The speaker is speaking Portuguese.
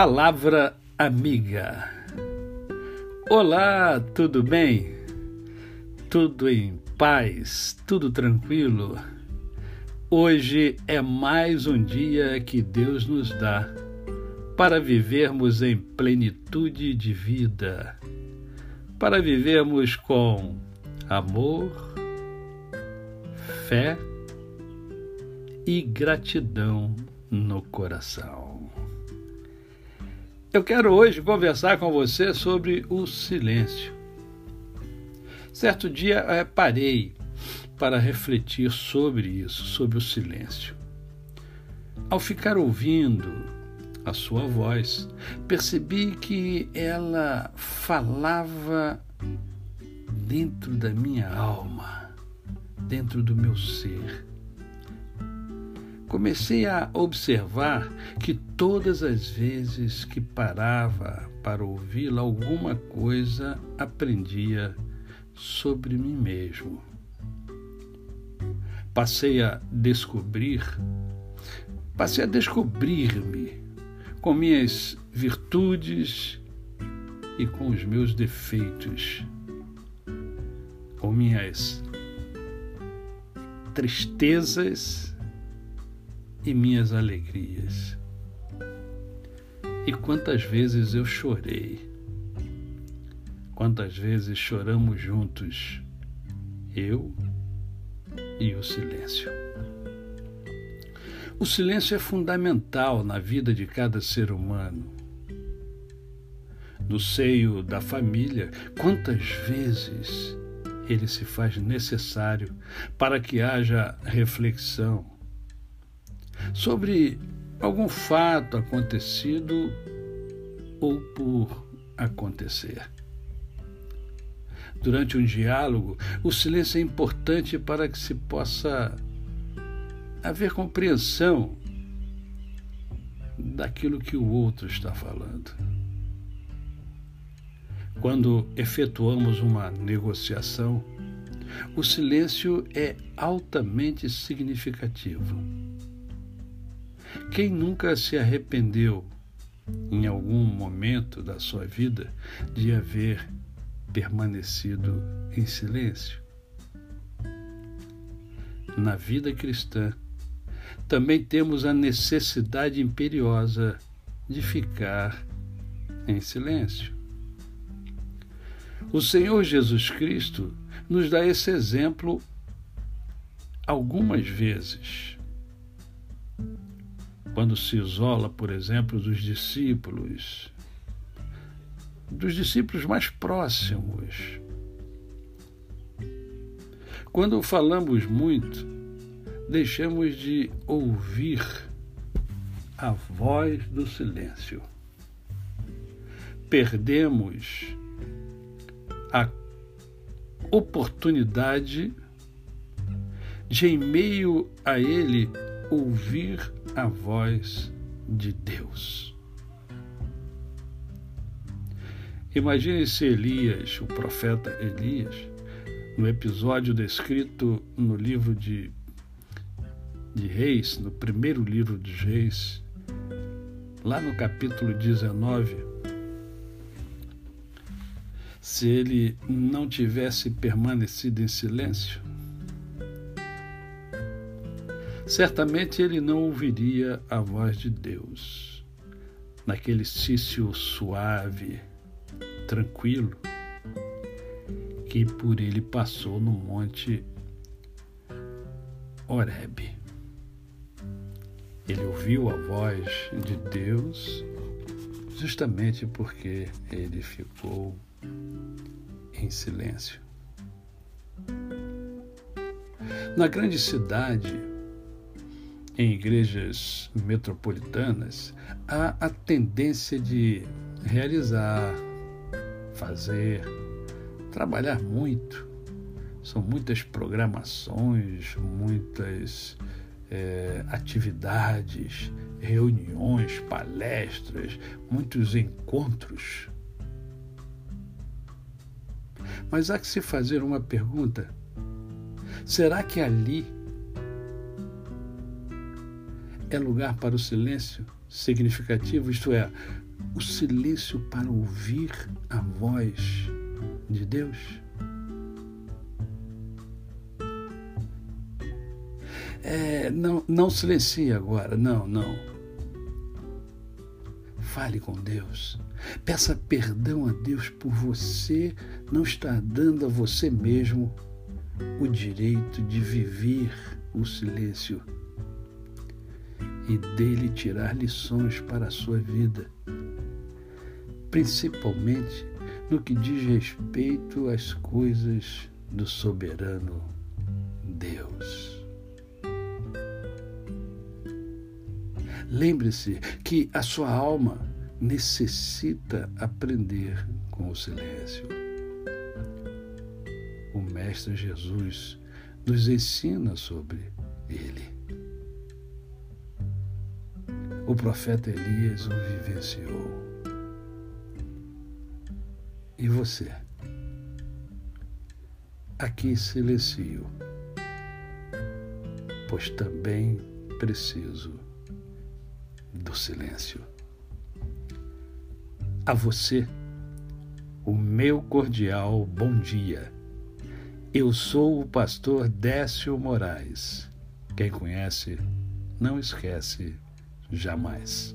Palavra Amiga. Olá, tudo bem? Tudo em paz, tudo tranquilo? Hoje é mais um dia que Deus nos dá para vivermos em plenitude de vida, para vivermos com amor, fé e gratidão no coração. Eu quero hoje conversar com você sobre o silêncio. Certo dia é, parei para refletir sobre isso, sobre o silêncio. Ao ficar ouvindo a sua voz, percebi que ela falava dentro da minha alma, dentro do meu ser. Comecei a observar que todas as vezes que parava para ouvi-la, alguma coisa aprendia sobre mim mesmo. Passei a descobrir, passei a descobrir-me com minhas virtudes e com os meus defeitos, com minhas tristezas e minhas alegrias. E quantas vezes eu chorei, quantas vezes choramos juntos, eu e o silêncio. O silêncio é fundamental na vida de cada ser humano. No seio da família, quantas vezes ele se faz necessário para que haja reflexão sobre algum fato acontecido ou por acontecer. Durante um diálogo, o silêncio é importante para que se possa haver compreensão daquilo que o outro está falando. Quando efetuamos uma negociação, o silêncio é altamente significativo. Quem nunca se arrependeu, em algum momento da sua vida, de haver permanecido em silêncio? Na vida cristã, também temos a necessidade imperiosa de ficar em silêncio. O Senhor Jesus Cristo nos dá esse exemplo algumas vezes. Quando se isola, por exemplo, dos discípulos, dos discípulos mais próximos. Quando falamos muito, deixamos de ouvir a voz do silêncio. Perdemos a oportunidade de, em meio a ele, ouvir a voz de Deus. Imagine se Elias, o profeta Elias, no episódio descrito no livro de de Reis, no primeiro livro dos Reis, lá no capítulo 19, se ele não tivesse permanecido em silêncio, certamente ele não ouviria a voz de Deus, naquele cício suave, tranquilo, que por ele passou no monte Horebe. Ele ouviu a voz de Deus justamente porque ele ficou em silêncio. Na grande cidade, em igrejas metropolitanas, há a tendência de realizar, fazer, trabalhar muito. São muitas programações, muitas é, atividades, reuniões, palestras, muitos encontros. Mas há que se fazer uma pergunta: será que ali é lugar para o silêncio significativo? Isto é, o silêncio para ouvir a voz de Deus? É, não, não silencie agora, não, não. Fale com Deus. Peça perdão a Deus por você não estar dando a você mesmo o direito de viver o silêncio e dele tirar lições para a sua vida, principalmente no que diz respeito às coisas do soberano Deus. Lembre-se que a sua alma necessita aprender com o silêncio. O Mestre Jesus nos ensina sobre ele. O profeta Elias o vivenciou. E você? Aqui silencio, pois também preciso do silêncio. A você, o meu cordial bom dia. Eu sou o pastor Décio Moraes. Quem conhece, não esquece jamais.